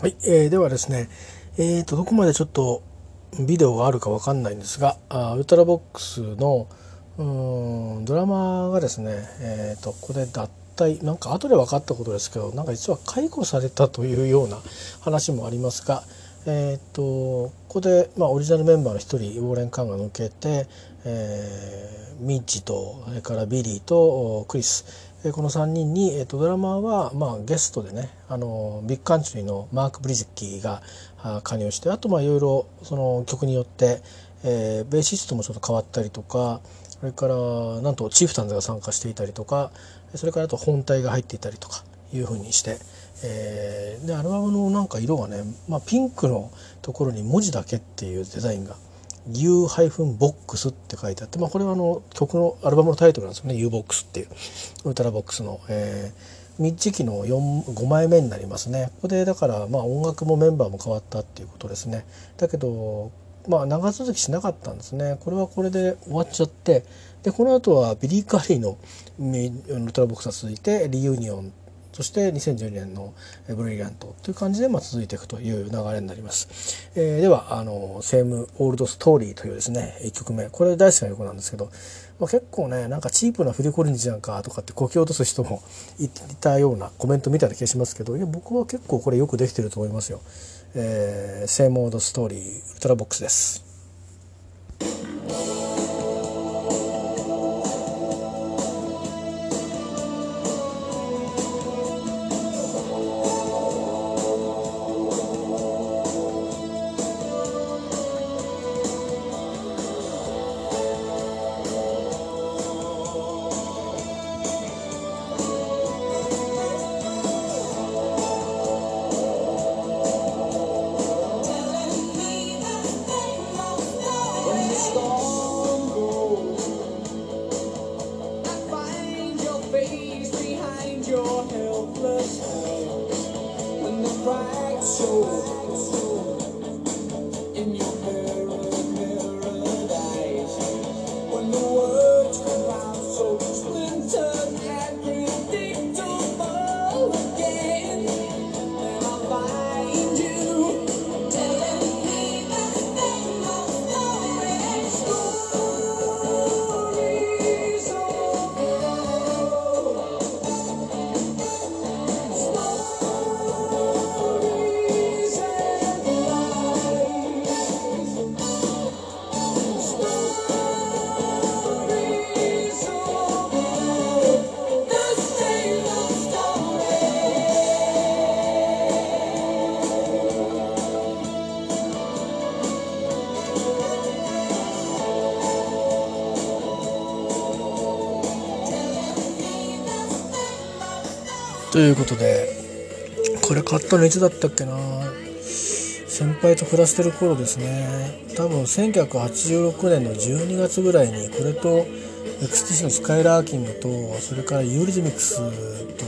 はい、えー、ではですね、えーと、どこまでちょっとビデオがあるかわかんないんですが、あウルトラボックスのうんドラマーがですね、えーと、ここで脱退なんか後で分かったことですけどなんか実は解雇されたというような話もありますが、えーと、ここで、まあ、オリジナルメンバーの一人ウォーレン・カンが抜けて、えー、ミッチとそれからビリーとクリス。この3人に、えーと、ドラマーは、まあ、ゲストでねあのビッグカントリーのマーク・ブリズッキーが加入してあといろいろその曲によって、えー、ベーシストもちょっと変わったりとかそれからなんとチーフタンズが参加していたりとかそれからあと本体が入っていたりとかいうふうにして、えー、でアルバムのなんか色がね、まあ、ピンクのところに文字だけっていうデザインが U-BOX って書いてあって、まあ、これはあの曲のアルバムのタイトルなんですよね。U-BOX っていう。ウルトラボックスの、えー、ミッチ期の5枚目になりますね。ここでだからまあ音楽もメンバーも変わったっていうことですね。だけどまあ長続きしなかったんですね。これはこれで終わっちゃって。でこの後はビリー・カリーのウルトラボックスが続いて Reunion そして2012年の Brilliant という感じでまあ続いていくという流れになります。えー、では、あの、 Same Old Story というですね、1曲目。これ大好きな曲なんですけど、まあ、結構ね、なんかチープなフィル・コリンジなんかとかってこき落とす人も いたようなコメントみたいな気がしますけど、いや、僕は結構これよくできてると思いますよ。えー、セーム・オールド・ストーリー、ウルトラボックスです。ということでこれ買ったのいつだったっけな？先輩と暮らしてる頃ですね。多分1986年の12月ぐらいにこれと XTC のスカイラーキングとそれからユーリズミックスと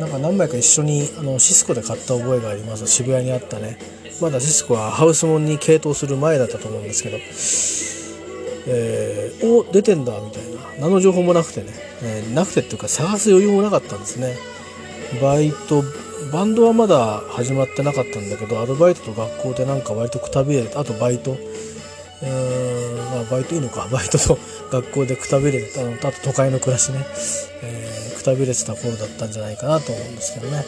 なんか何枚か一緒にあのシスコで買った覚えがあります。渋谷にあったね。まだシスコはハウスモンに傾倒する前だったと思うんですけど。えー、お出てんだみたいな。何の情報もなくてね、えー、なくてっていうか探す余裕もなかったんですね。バイトバンドはまだ始まってなかったんだけどアルバイトと学校でなんか割とくたびれてあとバイト。うーんまあバイトいいのか。バイトと 学校でくたびれてたあと都会の暮らしね、えー、くたびれてた頃だったんじゃないかなと思うんですけどね、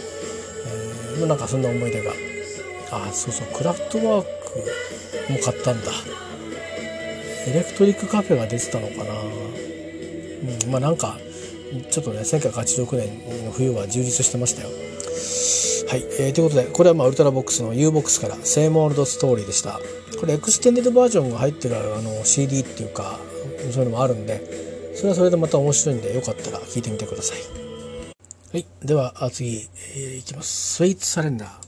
えー、なんかそんな思い出が。あそうそうクラフトワークも買ったんだ。Electric Cafe が出てたのかな。うんまあなんかちょっとね1986年の冬は充実してましたよ。はい、えー、ということでこれはまあウルトラボックスの U ボックスから Same Old Story でした。これ extended version が入ってるあの CD っていうかそういうのもあるんでそれはそれでまた面白いんでよかったら聞いてみてください。はいでは次、えー、いきます。 Sweet Surrender。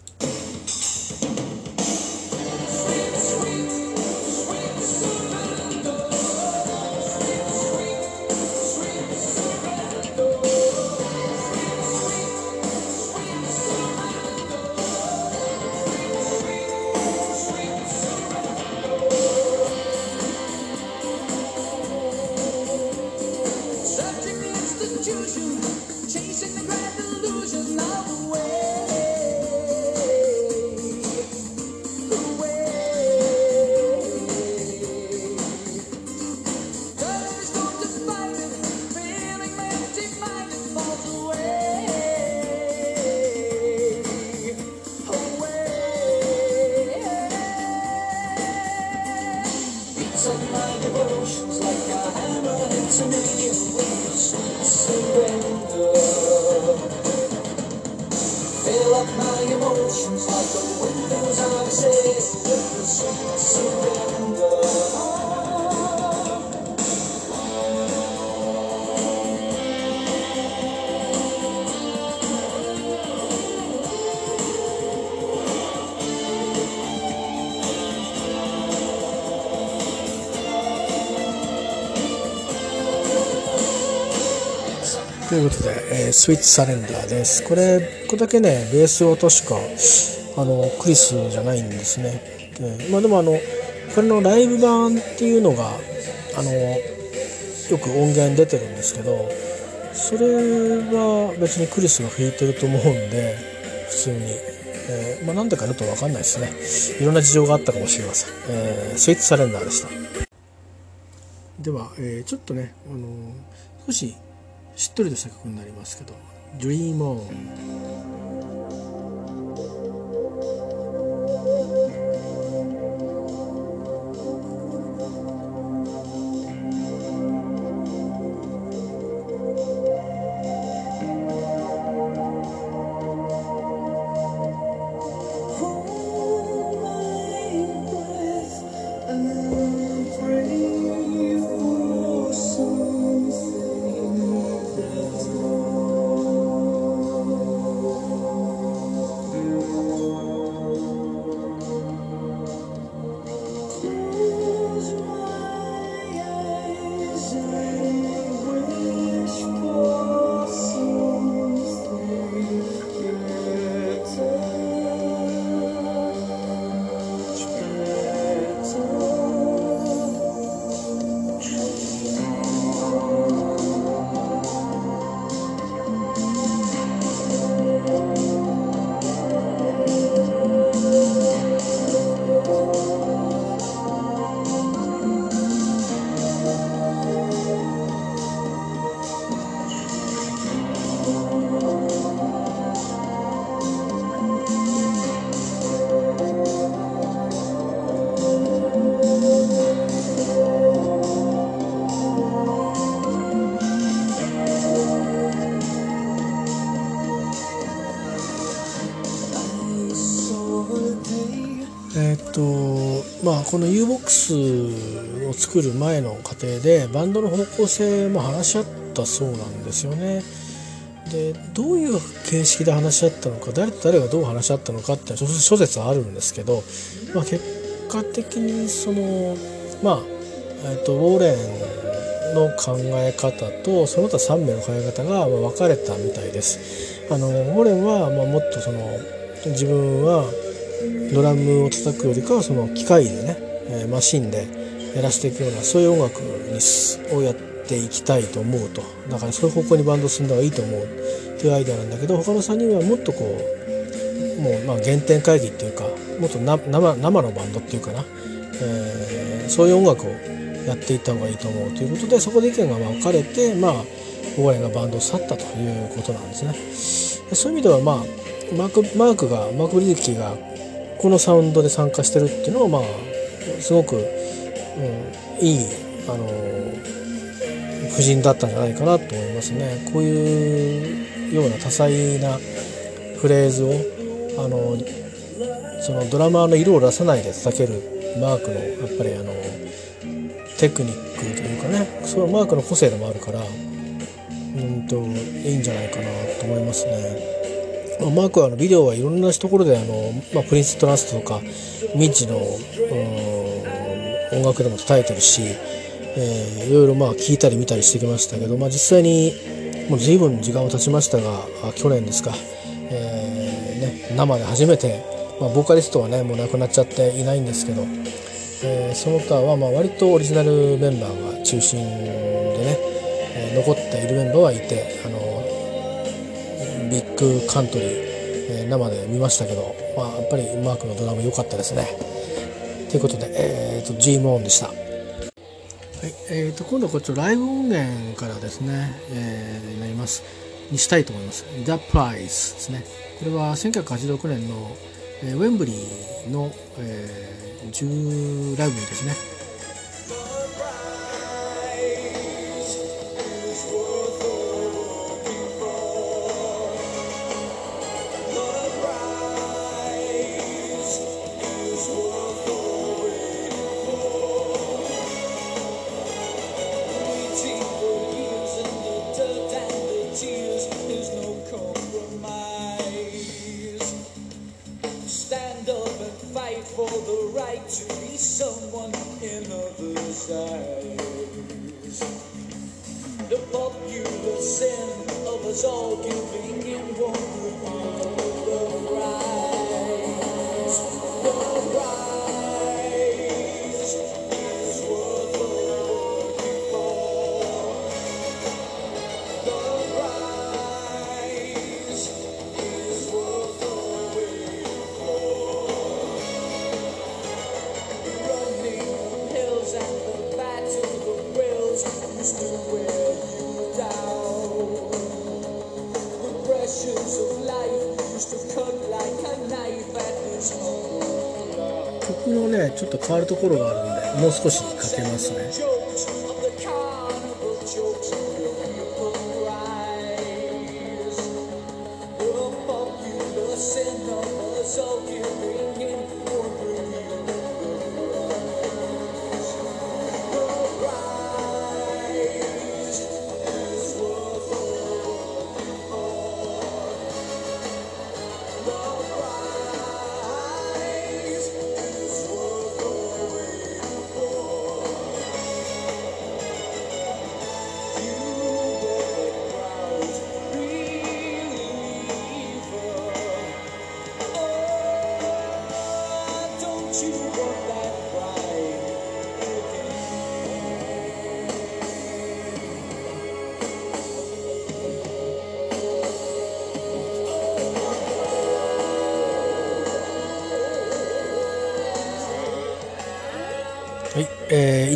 いうことで、えー、スイッチサレンダーです。これ、これだけね、ベース音しか、あの、クリスじゃないんですね。でまあでもあの、これのライブ版っていうのが、あの、よく音源出てるんですけど、それは別にクリスが弾いてると思うんで、普通に。えー、まあなんでかちょっとわかんないですね。いろんな事情があったかもしれません。えー、スイッチサレンダーでした。では、えー、ちょっとね、あの少ししっとりとした曲になりますけど「Dream On」まあこの U-BOX を作る前の過程でバンドの方向性も話し合ったそうなんですよね。でどういう形式で話し合ったのか誰と誰がどう話し合ったのかって諸説あるんですけど、まあ、結果的にそのまあ、えーと、ウォーレンの考え方とその他3名の考え方が分かれたみたいです。あのウォーレンはまあもっとその自分はドラムを叩くよりかはその機械でね、えマシンでやらせていくようなそういう音楽にをやっていきたいと思うとだからそういう方向にバンド進んだ方がいいと思うっていうアイデアなんだけど他の3人はもっとこうもうま原点会議っていうかもっと生のバンドっていうかな、えー、そういう音楽をやっていった方がいいと思うということでそこで意見が分かれてまあ大家がバンドを去ったということなんですね。そういう意味ではまあマークマークがマーク・ブリッキーがこのサウンドで参加してるっていうのはまあすごく、うん、いいあの夫人だったんじゃないかなと思いますね。こういうような多彩なフレーズをあのそのドラマーの色を出さないで叩けるマークのやっぱりあのテクニックというかねそのマークの個性でもあるからうんといいんじゃないかなと思いますね。まあマークはあのビデオはいろんなところであの、まあ、プリンス・トラストとかミッチの音楽でも叩いてるし、えー、いろいろまあ聞いたり見たりしてきましたけど、まあ、実際にもう随分時間を経ちましたが去年ですか、えーね、生で初めて、まあ、ボーカリストはねもう亡くなっちゃっていないんですけど、えー、その他はまあ割とオリジナルメンバーが中心でね、えー、残っているメンバーはいてあのビッグカントリー、えー、生で見ましたけど、まあ、やっぱりマークのドラム良かったですね。ということで、えーと、G モーンでした。はいえーと、今度はこっちライブ音源からですね、えー、になりますにしたいと思います。The Prize ですね。これは1986年の、えー、ウェンブリーの、えー、10ライブですね。変わるところがあるんでもう少しかけますね。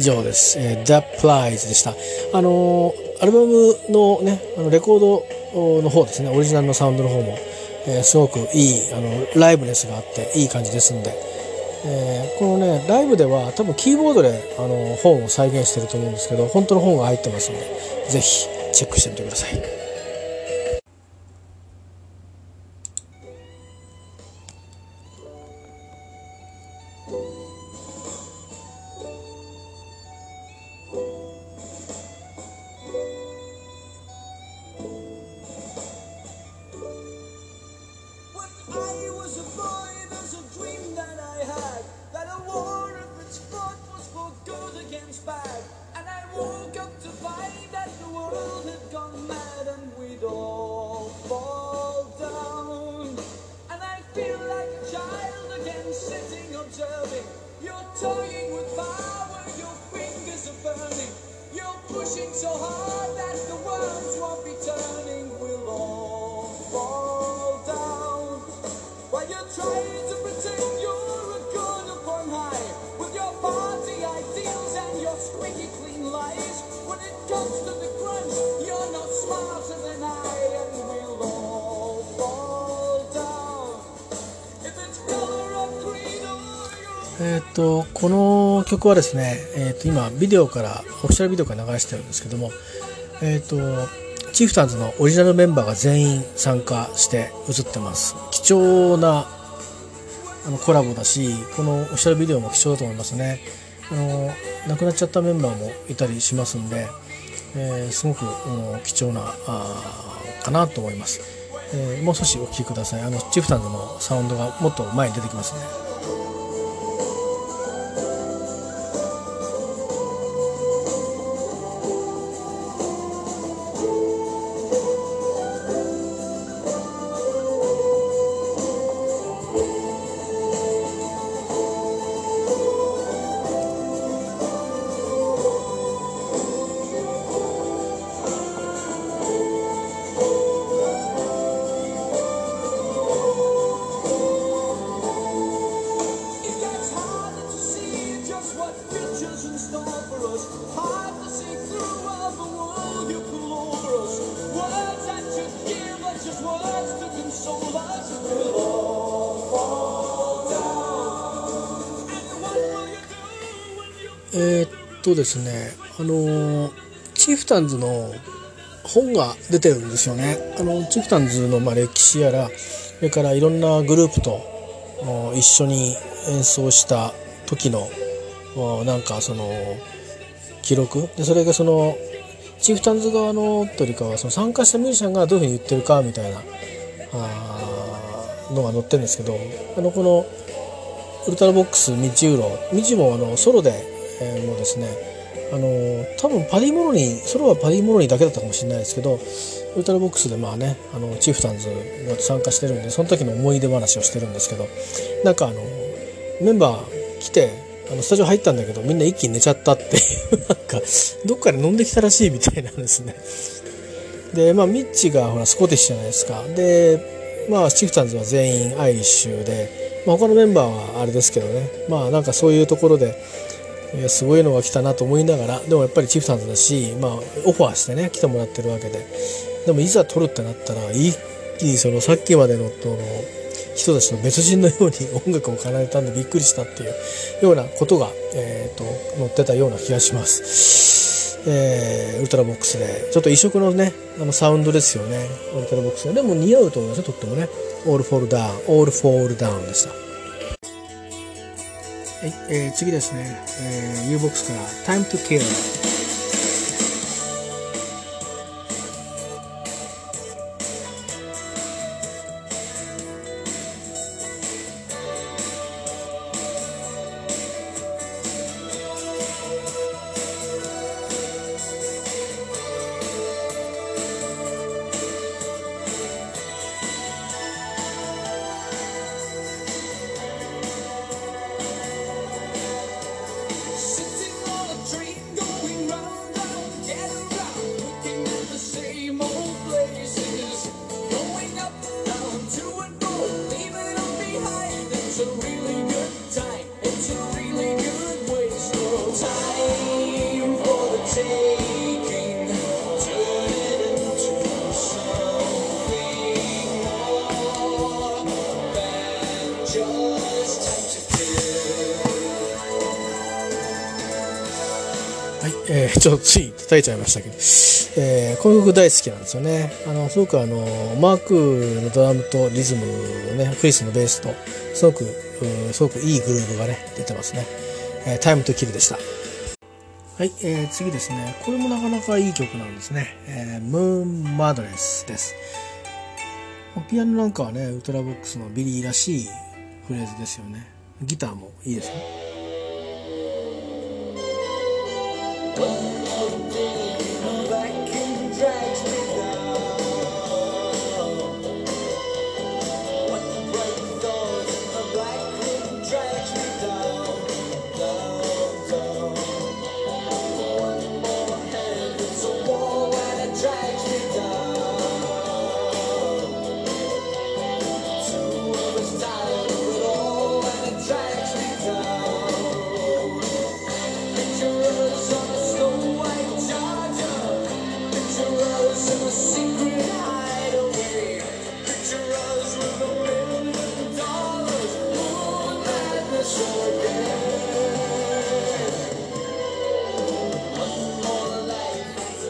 上です。えー The Plies でした。あのーアルバムのね、あのレコードの方ですね、オリジナルのサウンドの方も、えーすごくいい、あの、ライブネスがあっていい感じですんで、えーこのね、ライブでは多分キーボードで、あの、本を再現してると思うんですけど、本当の本が入ってますんで、ぜひチェックしてみてください。えーっとこの曲はですね、えーっと今ビデオからオフィシャルビデオから流してるんですけども、えーっとチーフタンズのオリジナルメンバーが全員参加して映ってます。貴重なあのコラボだしこのオフィシャルビデオも貴重だと思いますね。あの亡くなっちゃったメンバーもいたりしますんで、えーすごく、うん貴重なあかなと思います、えーもう少しお聴きください。あのチーフタンズのサウンドがもっと前に出てきますね。えーっとですねあのチーフタンズの本が出てるんですよね。あのチーフタンズのまあ歴史やらそれからいろんなグループとお一緒に演奏した時のおなんかその記録。でそれがそのチーフタンズ側のというかはその参加したミュージシャンがどういうふうに言ってるかみたいなあのが載ってるんですけどあのこのウルトラボックスミチウロミチもあのソロで、えーもうですねあの多分パディモロニーソロはパディモロニーだけだったかもしれないですけどウルトラボックスでまあねあのチーフタンズが参加してるんでその時の思い出話をしてるんですけどなんかあのメンバー来てあのスタジオ入ったんだけどみんな一気に寝ちゃったっていう なんかどっかで飲んできたらしいみたいなんですね。でまあミッチがほらスコティッシュじゃないですか。でまあチーフタンズは全員アイリッシュで、まあ、他のメンバーはあれですけどね。まあなんかそういうところですごいのが来たなと思いながらでもやっぱりチフタンズだし、まあ、オファーしてね来てもらってるわけで。でもいざ撮るってなったら一気にそのさっきまでのその人たちの別人のように音楽を奏でたんでびっくりしたっていうようなことが、えー、と載ってたような気がします、えーウルトラボックスでちょっと異色のねあのサウンドですよね。ウルトラボックスでも似合うと思いますよとってもね。オールフォールダウンオールフォールダウンでした。はい、えー次ですね、えー、U-BOX から Time to Kill ちょっとつい叩いちゃいましたけど、えーこの曲大好きなんですよね。あの、すごくあの、マークのドラムとリズムをね、クリスのベースと、すごく、すごくいいグルーヴがね、出てますね。えー Time to Kill でした。はい、えー次ですね。これもなかなかいい曲なんですね。えー Moon Madness です。ピアノなんかはね、ウルトラボックスのビリーらしいフレーズですよね。ギターもいいですね。Oh, whoa, whoa.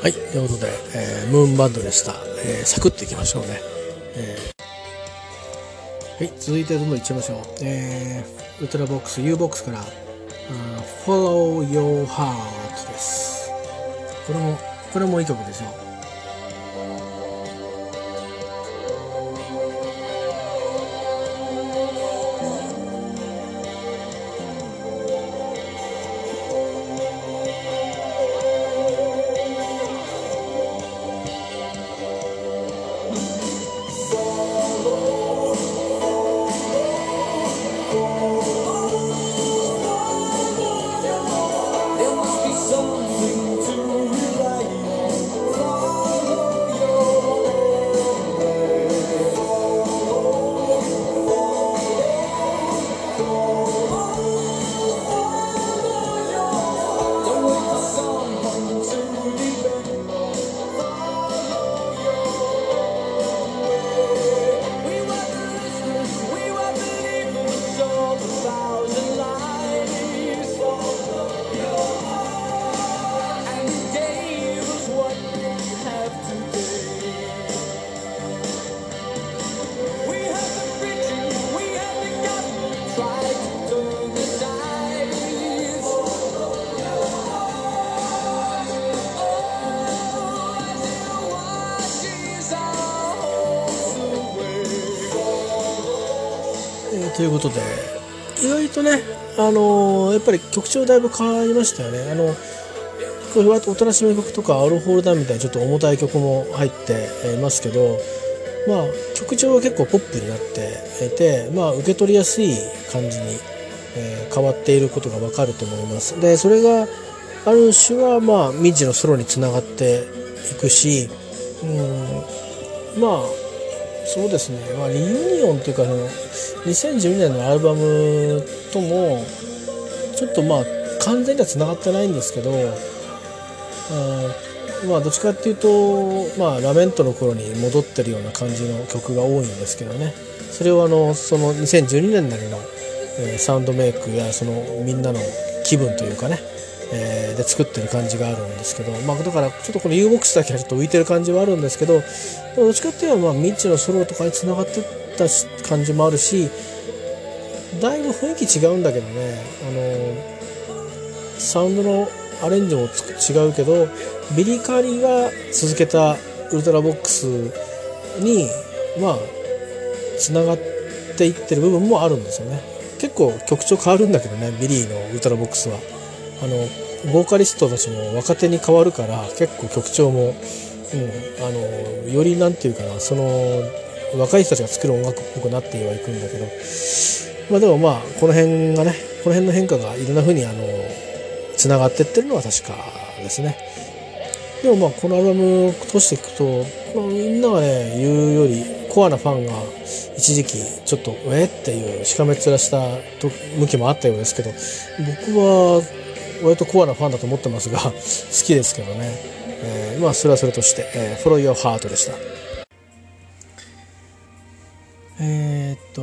はい、ということで、えームーンバンドでした。えーサクッといきましょうね。えーはい、続いてどんどんいっちゃいましょう。えーウルトラボックス、U ボックスから、Follow Your Heart です。これも、これもいい曲ですよということで。意外とねあのーやっぱり曲調だいぶ変わりましたよね。あのこれ割とおとなしめ曲とかアルホールダンみたいなちょっと重たい曲も入ってますけどまあ曲調は結構ポップになっていてまあ受け取りやすい感じに、えー変わっていることがわかると思います。でそれがある種はまあ未知のソロにつながっていくしうんまあそうですね、まあ、リユニオンっていうかその2012年のアルバムともちょっとまあ完全にはつながってないんですけど、うんまあどっちかっていうと、まあ、ラメントの頃に戻ってるような感じの曲が多いんですけどね。それをあのその2012年なりの、えーサウンドメイクやそのみんなの気分というかね、えーで作ってる感じがあるんですけど、まあ、だからちょっとこの U-BOX だけはちょっと浮いてる感じはあるんですけどどっちかっていうとまあミッチのソロとかにつながってった感じもあるしだいぶ雰囲気違うんだけどねあのサウンドのアレンジも違うけどビリー・カリーが続けたウルトラボックスにまあつながっていってる部分もあるんですよね。結構曲調変わるんだけどねビリーのウルトラボックスは。あのボーカリストたちも若手に変わるから結構曲調も、うん、あのよりなんていうかなその若い人たちが作る音楽っぽくなってはいくんだけどまあでもまあこの辺がねこの辺の変化がいろんな風にあのつながってってるのは確かですね。でもまあこのアルバムを通していくと、まあ、みんながね言うよりコアなファンが一時期ちょっとえっていうしかめっ面した向きもあったようですけど僕は割とコアなファンだと思ってますが 好きですけどね、えーまあそれはそれとして「えー、Follow Your Heart」でした。えーっと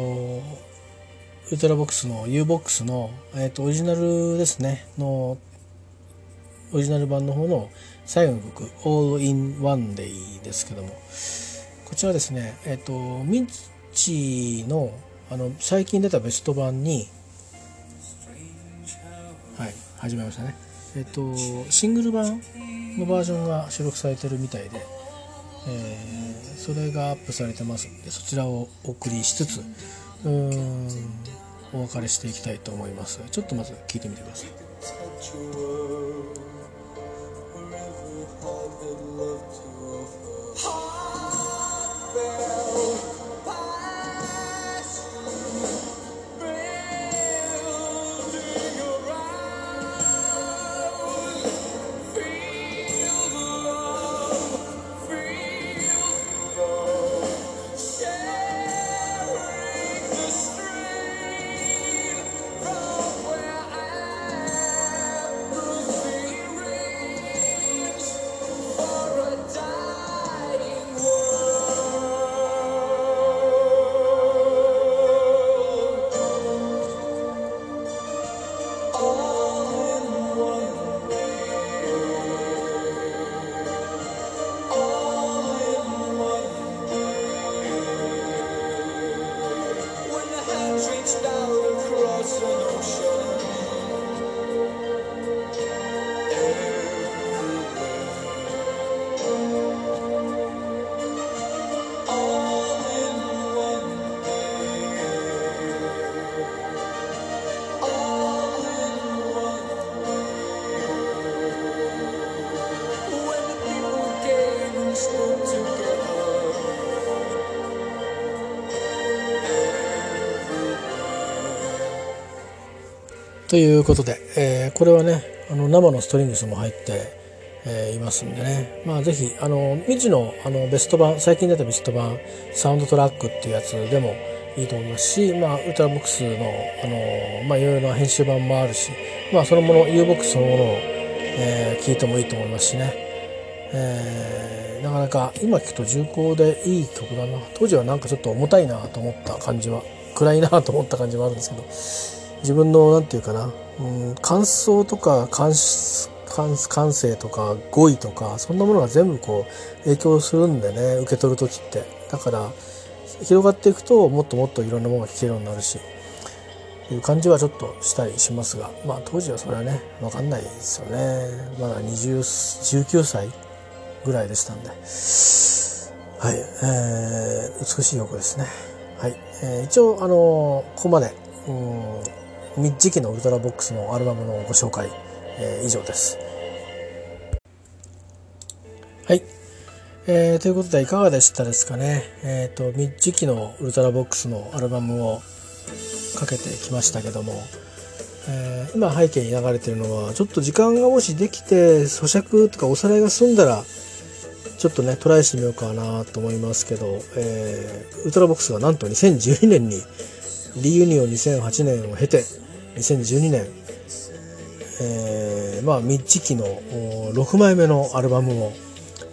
ウルトラボックスの U-BOX の、えーっとオリジナルですね。のオリジナル版の方の最後の曲「All in One Day」ですけども。こちらですねえっ、とミンチのあの最近出たベスト版に始めましたね。えっ、とシングル版のバージョンが収録されてるみたいで、えーそれがアップされてますのでそちらをお送りしつつうーんお別れしていきたいと思います。ちょっとまず聞いてみてください。ということで、えーこれはねあの生のストリングスも入って、えーいますんでね。まあぜひあの未知のあのベスト版最近出たベスト版サウンドトラックっていうやつでもいいと思いますし、まあ、ウルトラボックスのあの、まあ、いろいろな編集版もあるし、まあ、そのもの U ボックスそのものを、えー聞いてもいいと思いますしね、えーなかなか今聞くと重厚でいい曲だな。当時はなんかちょっと重たいなと思った感じは暗いなと思った感じはあるんですけど。自分のなんていうかな、うん、感想とか感感感性とか語彙とかそんなものが全部こう影響するんでね受け取る時って。だから広がっていくともっともっといろんなものが聞けるようになるしいう感じはちょっとしたりしますがまあ当時はそれはね分かんないですよね。まだ20 19歳ぐらいでしたんで。はい、えー美しい曲ですね。はい、えー一応あのここまで。うんミッジ期のウルトラボックスのアルバムのご紹介、えー以上です。はい、えーということでいかがでしたですかね。えっ、とミッジ期のウルトラボックスのアルバムをかけてきましたけども、えー今背景に流れてるのはちょっと時間がもしできて咀嚼とかおさらいが済んだらちょっとねトライしてみようかなと思いますけど、えーウルトラボックスがなんと2012年にリユニオン2008年を経て2012年、えーまあミッチ期の6枚目のアルバムを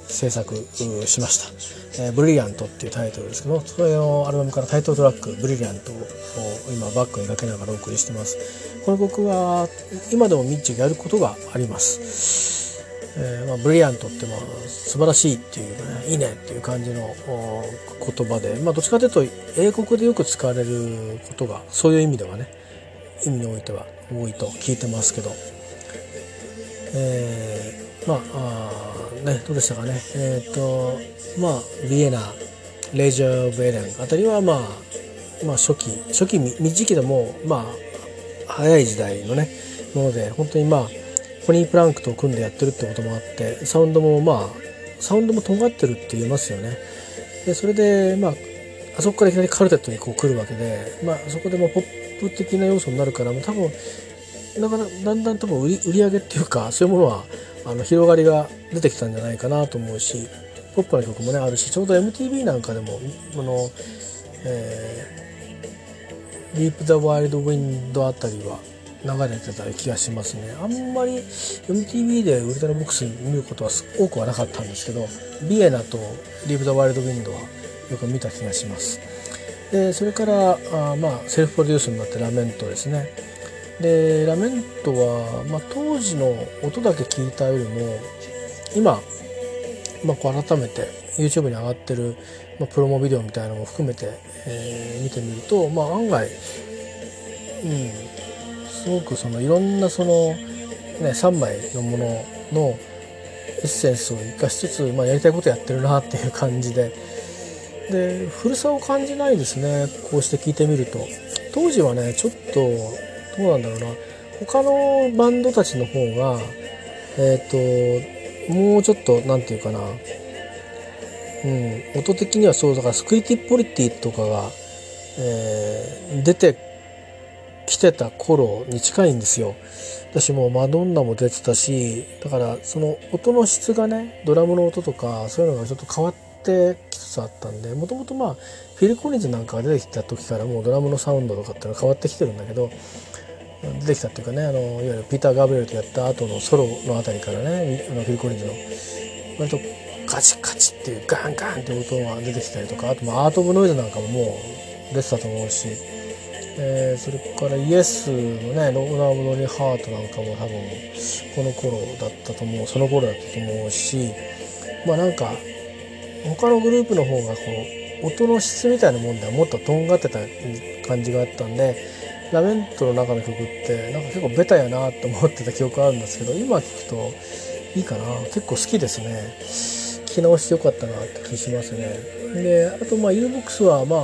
制作しました、えーブリリアントっていうタイトルですけどそれのアルバムからタイトルトラック「ブリリアント」を今バックにかけながらお送りしてます。この曲は今でもミッチがやることがあります。えーまあ、ブリリアントってまあ素晴らしいっていうかねいいねっていう感じの言葉で、まあ、どっちかというと英国でよく使われることがそういう意味ではね意味においては多いと聞いてますけど、えーまあねどうでしたかね。えっ、とまあビエナレジャー・オブ・エレンあたりはまあまあ初期初期未時期でもまあ早い時代のねもので本当にまあポニープランクと組んでやってるってこともあってサウンドもまあサウンドも尖ってるって言いますよね。でそれでまああそこからいきなりカルテットにこう来るわけで、まあ、そこでもポップ的な要素になるから多分だからだんだん多分売り売り上げっていうかそういうものはあの広がりが出てきたんじゃないかなと思うしポップな曲もねあるしちょうど MTV なんかでもこの、えー、Deep the Wild Wind あたりは流れてた気がしますね。あんまり MTV でウルトラボックス見ることは多くはなかったんですけどビエナと Deep the Wild Wind はよく見た気がします。でそれからあまあセルフプロデュースになってラメントですね。でラメントは、まあ、当時の音だけ聞いたよりも今、まあ、こう改めて YouTube に上がってる、まあ、プロモビデオみたいなのも含めて、えー見てみると、まあ、案外、うん、すごくそのいろんなその、ね、3枚のもののエッセンスを生かしつつ、まあ、やりたいことやってるなっていう感じでで古さを感じないですね。こうして聞いてみると。当時はねちょっとどうなんだろうな。他のバンドたちの方がえっ、ともうちょっとなんていうかな。うん音的にはそうだからスクイティポリティとかが、えー出てきてた頃に近いんですよ。私もマドンナも出てたしだからその音の質がねドラムの音とかそういうのがちょっと変わってきつつあったんでもともとまあフィル・コリンズなんかが出てきた時からもうドラムのサウンドとかっていうのは変わってきてるんだけど出てきたっていうかねあのいわゆるピーター・ガブリエルとやった後のソロのあたりからねあのフィル・コリンズの割とカチカチっていうガンガンって音が出てきたりとかあとまあアート・オブ・ノイズなんかももう出てたと思うし、えーそれからイエスのね「ローナー・ブ・ロニー・ハート」なんかも多分この頃だったと思うその頃だったと思うしまあなんか他のグループの方がこう音の質みたいなもんではもっととんがってた感じがあったんでラメントの中の曲ってなんか結構ベタやなと思ってた記憶あるんですけど今聞くといいかな。結構好きですね。聞き直してよかったなって気しますね。であとまあ U ボックスはまあ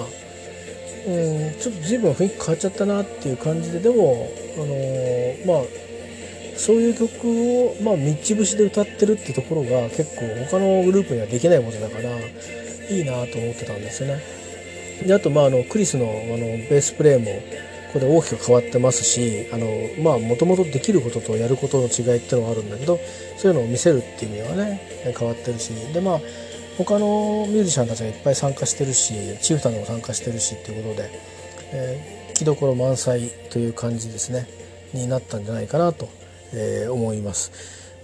うんちょっと随分雰囲気変わっちゃったなっていう感じででもあのーまあそういう曲を、まあ、みっち節で歌ってるってところが結構他のグループにはできないことだからいいなと思ってたんですよね。であと、まあ、あのクリスのあのベースプレーもここで大きく変わってますしあのまあもともとできることとやることの違いっていうのがあるんだけどそういうのを見せるっていう意味ではね変わってるし。でまあ他のミュージシャンたちがいっぱい参加してるしチーフタンも参加してるしっていうことで、えー、気どころ満載という感じですね。になったんじゃないかなと、えー思います。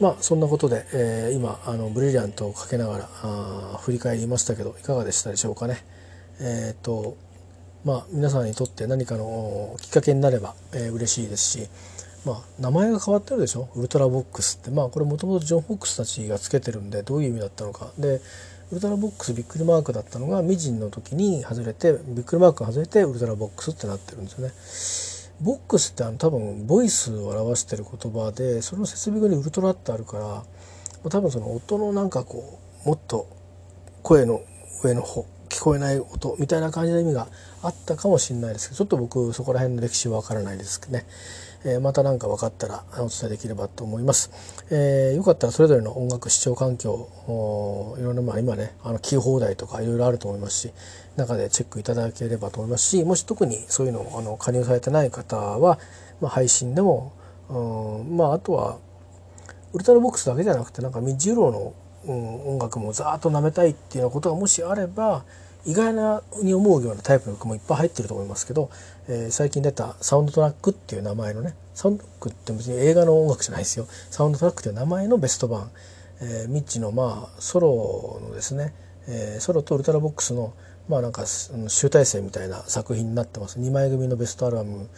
まあそんなことで、えー今あのブリリアントをかけながらあ振り返りましたけどいかがでしたでしょうかね。えっ、とまあ皆さんにとって何かのきっかけになれば、えー嬉しいですし、まあ、名前が変わってるでしょ？ウルトラボックスってまあこれもともとジョン・フォックスたちがつけてるんでどういう意味だったのかでウルトラボックスびっくりマークだったのがミジンの時に外れてびっくりマークが外れてウルトラボックスってなってるんですよね。ボックスってあの多分ボイスを表してる言葉でその設備語にウルトラってあるから多分その音のなんかこうもっと声の上の方聞こえない音みたいな感じの意味があったかもしれないですけどちょっと僕そこら辺の歴史は分からないですけどね、え、また何か分かったらお伝えできればと思います、えー、よかったらそれぞれの音楽視聴環境いろんなまあ今ねあの聞き放題とかいろいろあると思いますし中でチェックいただければと思います。しもし特にそういうのあの加入されてない方は、まあ、配信でもまああとはウルトラボックスだけじゃなくてなんかミッジュローの、うん、音楽もざーっと舐めたいっていうようなことがもしあれば意外なに思うようなタイプの曲もいっぱい入ってると思いますけど、えー、最近出たサウンドトラックっていう名前のねサウンドトラックって別に映画の音楽じゃないですよ。サウンドトラックっていう名前のベスト版、えー、ミッチのまあソロのですね、えー、ソロとウルトラボックスのまあなんか集大成みたいな作品になってます。2枚組のベストアルバム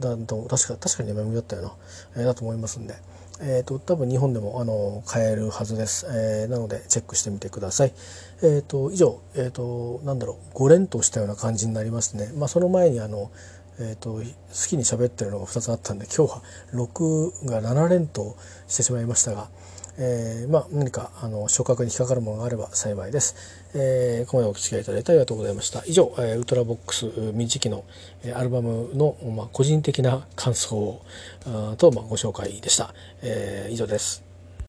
だと確か確かに2枚組だったよな、えー、だと思いますんで。えーと、多分日本でもあの買えるはずです、えー、なのでチェックしてみてください。えーと、以上、えーと、なんだろう5連投したような感じになりますね。まあ、その前にあの、えー、と好きに喋ってるのが2つあったんで今日は6が7連投してしまいましたが、えー、まあ、何かあの触覚に引っかかるものがあれば幸いです。えー、ここまでお付き合いいただいてありがとうございました。以上、えー、ウルトラボックスミジキの、えアルバムの、まあ、個人的な感想と、まあ、ご紹介でした。えー、以上です。